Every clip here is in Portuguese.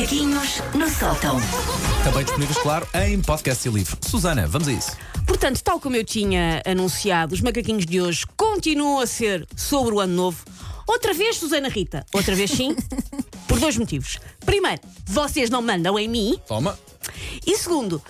Macaquinhos no sótão. Também disponíveis, claro, em podcast e livro. Susana, vamos a isso. Portanto, tal como eu tinha anunciado, os macaquinhos de hoje continuam a ser sobre o ano novo. Outra vez, Susana Rita. Outra vez, sim. por dois motivos. Primeiro, vocês não mandam em mim. Toma. E segundo,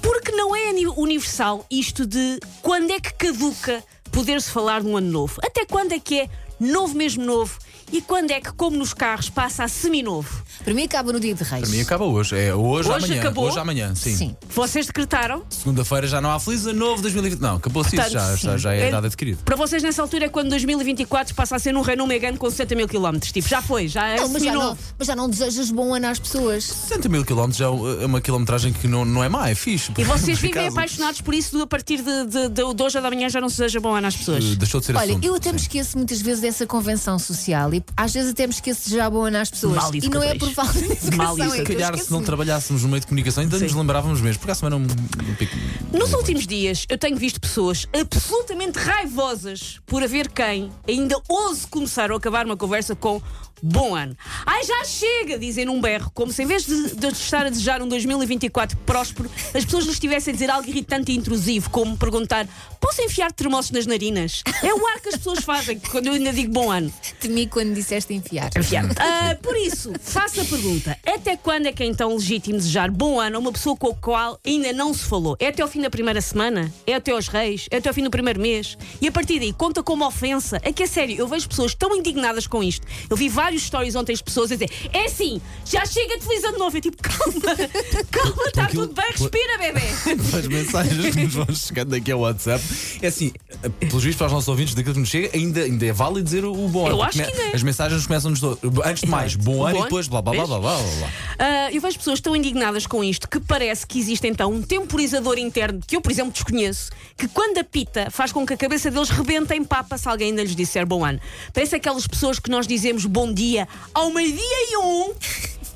porque não é universal isto de quando é que caduca poder-se falar de um ano novo? Até quando é que é novo mesmo novo? E quando é que, como nos carros, passa a seminovo? Para mim acaba no dia de Reis. Para mim acaba hoje. É hoje, Hoje amanhã. acabou? Hoje amanhã, sim. Sim. Vocês decretaram? Segunda-feira já não há feliz ano novo 2020. Não, acabou-se isso. Portanto, Já, já, já é é- dado adquirido. Para vocês, nessa altura, é quando 2024 passa a ser um Renault Megane com 60 mil quilómetros. Tipo, já foi, já é Não, mas, já não, seminovo. mas já não desejas bom ano às pessoas. 60 mil quilómetros já é uma quilometragem que não, não é má, é fixe. E vocês vivem apaixonados por isso a partir de, de, de, de hoje ou da manhã já não se deseja bom ano às pessoas. eh, Deixou de ser Olha, assunto. eu até me Sim. esqueço muitas vezes dessa convenção social e às vezes até me esqueço de ano às pessoas. Mal e não é por falta de educação, Mal é Se que calhar, se não trabalhássemos no meio de comunicação, ainda nos lembrávamos mesmo. Porque a semana um, um pico. Nos últimos dias, eu tenho visto pessoas absolutamente raivosas por haver quem ainda ouse começar ou acabar uma conversa com bom ano. Ai, já chega, dizem num berro, como se em vez de, de estar a desejar um 2024 próspero, as pessoas lhes estivessem a dizer algo irritante e intrusivo, como perguntar: posso enfiar termossos nas narinas? É o ar que as pessoas fazem quando eu ainda digo bom ano. Temi quando disseste enfiar. Ah, por isso, faço a pergunta: até quando é que é então legítimo desejar bom ano a uma pessoa com a qual ainda não se falou? É até ao fim da primeira semana? É até aos reis? É até ao fim do primeiro mês? E a partir daí, conta como ofensa? É que é sério, eu vejo pessoas tão indignadas com isto. Eu vi vários stories ontem as pessoas a dizer: é assim, já chega de feliz ano novo. Eu tipo, calma, calma, está tudo bem, respira, bebê. As mensagens que nos vão chegando aqui ao WhatsApp. É assim, pelos vistos para os nossos ouvintes, daquilo que nos chega, ainda, ainda é válido dizer o, bom ano. Eu acho que ainda é. As mensagens começam-nos. Antes de mais, bom ano Bom e ano. depois blá blá blá blá blá blá. Ah, eu vejo pessoas tão indignadas com isto que parece que existe então um temporizador interno que eu, por exemplo, desconheço, que quando apita faz com que a cabeça deles rebente em papa se alguém ainda lhes disser bom ano. Parece aquelas pessoas que nós dizemos bom dia ao meio-dia e um.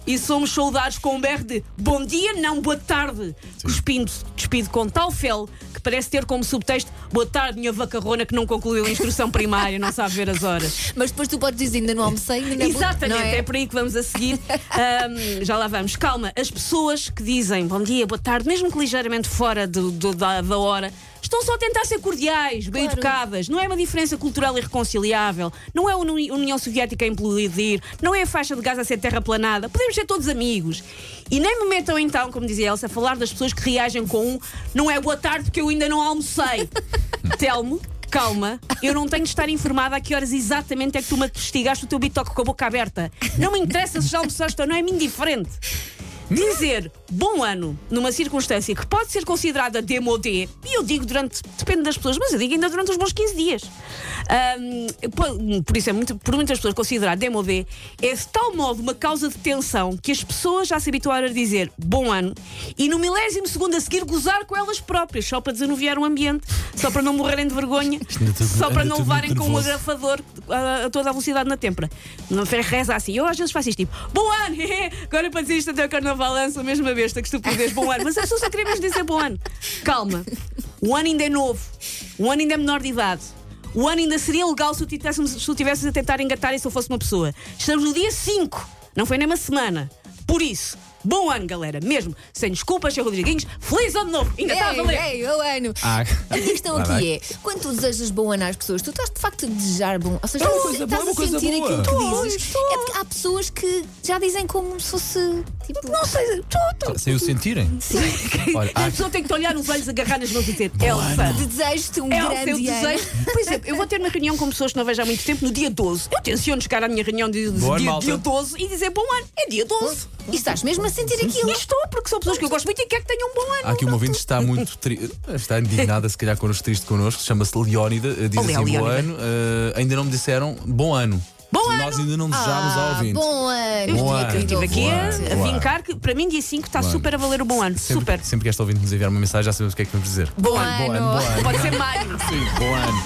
E somos saudados com um berro de bom dia, não boa tarde. Cuspindo, despido com tal fel que parece ter como subtexto boa tarde, minha vacarrona que não concluiu a instrução primária, não sabe ver as horas. Mas depois tu podes dizer ainda não almocei, ainda Exatamente, não é? é? por aí que vamos a seguir. Ahm, já lá vamos. Calma, as pessoas que dizem bom dia, boa tarde, mesmo que ligeiramente fora do- do- da, da hora, estão só a tentar ser cordiais, bem Claro. educadas. Não é uma diferença cultural irreconciliável, não é a Uni- União Soviética a implodir, não é a faixa de gás a ser terraplanada. Podemos ser todos amigos. E nem me metam então, como dizia Elsa, a falar das pessoas que reagem com um não é boa tarde porque eu ainda não almocei. Telmo. Calma, eu não tenho de estar informada a que horas exatamente é que tu me investigaste o teu bitoque com a boca aberta. Não me interessa se já almoçaste ou não, é-me indiferente. Dizer bom ano numa circunstância que pode ser considerada demodé, e eu digo durante, depende das pessoas, mas eu digo ainda durante os bons 15 dias. Po- por isso é muito, por muitas pessoas considerar demodé, é de tal modo uma causa de tensão que as pessoas já se habituaram a dizer bom ano e no milésimo segundo a seguir gozar com elas próprias, só para desanuviar o ambiente, só para não morrerem de vergonha, só para não levarem com um agrafador a, a toda a velocidade na têmpora. Não reza assim. Eu às vezes faço isto tipo, bom ano, agora para dizer isto até o carnaval lança a mesma besta que estupidez, bom ano. Mas as pessoas só querem mesmo dizer bom ano. Calma, o ano ainda é novo, o ano ainda é menor de idade. O ano ainda seria legal se tu tivéssemos- se tu tivesses a tentar engatar e se eu fosse uma pessoa. Estamos no dia 5, não foi nem uma semana. Por isso, bom ano, galera. Mesmo, sem desculpas, Sr. Rodriguinhos, feliz ano novo. Ainda está a valer. Ei, o ano. Ah, A minha questão Vai, aqui vai. é: quando tu desejas bom ano às pessoas, tu estás de facto a desejar bom. Ou seja, É estás a- é a sentir boa. aquilo que Estou, dizes. É porque há pessoas que já dizem como se fosse tipo. Não sei, estou. sem o sentirem? Olha, A há- pessoa tem que te olhar nos olhos, agarrar nas mãos e dizer: Elsa. Desejo-te um É o seu grande ano. desejo. Por exemplo, eu vou ter uma reunião com pessoas que não vejo há muito tempo no dia 12. Eu tenciono chegar à minha reunião de, de dia, malta. dia 12 e dizer bom ano. É dia 12. E estás mesmo a sentir E aquilo. estou, porque são pessoas que eu gosto muito e quero que tenham um bom ano. Há aqui um ouvinte que está muito tri... está indignada, se calhar connosco, triste connosco, chama-se Leónida, eh, diz Olé, assim: bom Leónida. ano, eh, ainda não me disseram bom ano. Bom Nós ano. ainda não desejámos ao Ah, ouvinte. bom ano. Bom Dia ano. que eu Estive aqui a, a vincar que para mim dia 5 está Bom super a valer o bom ano. Sempre, super. sempre que esta ouvinte nos enviar uma mensagem, já sabemos o que é que vamos dizer. Bom Bom ano, bom ano, bom ano. Pode ser maio. Sim, bom ano.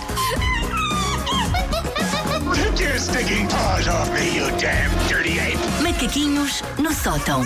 Take your stinking paws off me, you damn dirty ape! Macaquinhos no sótão.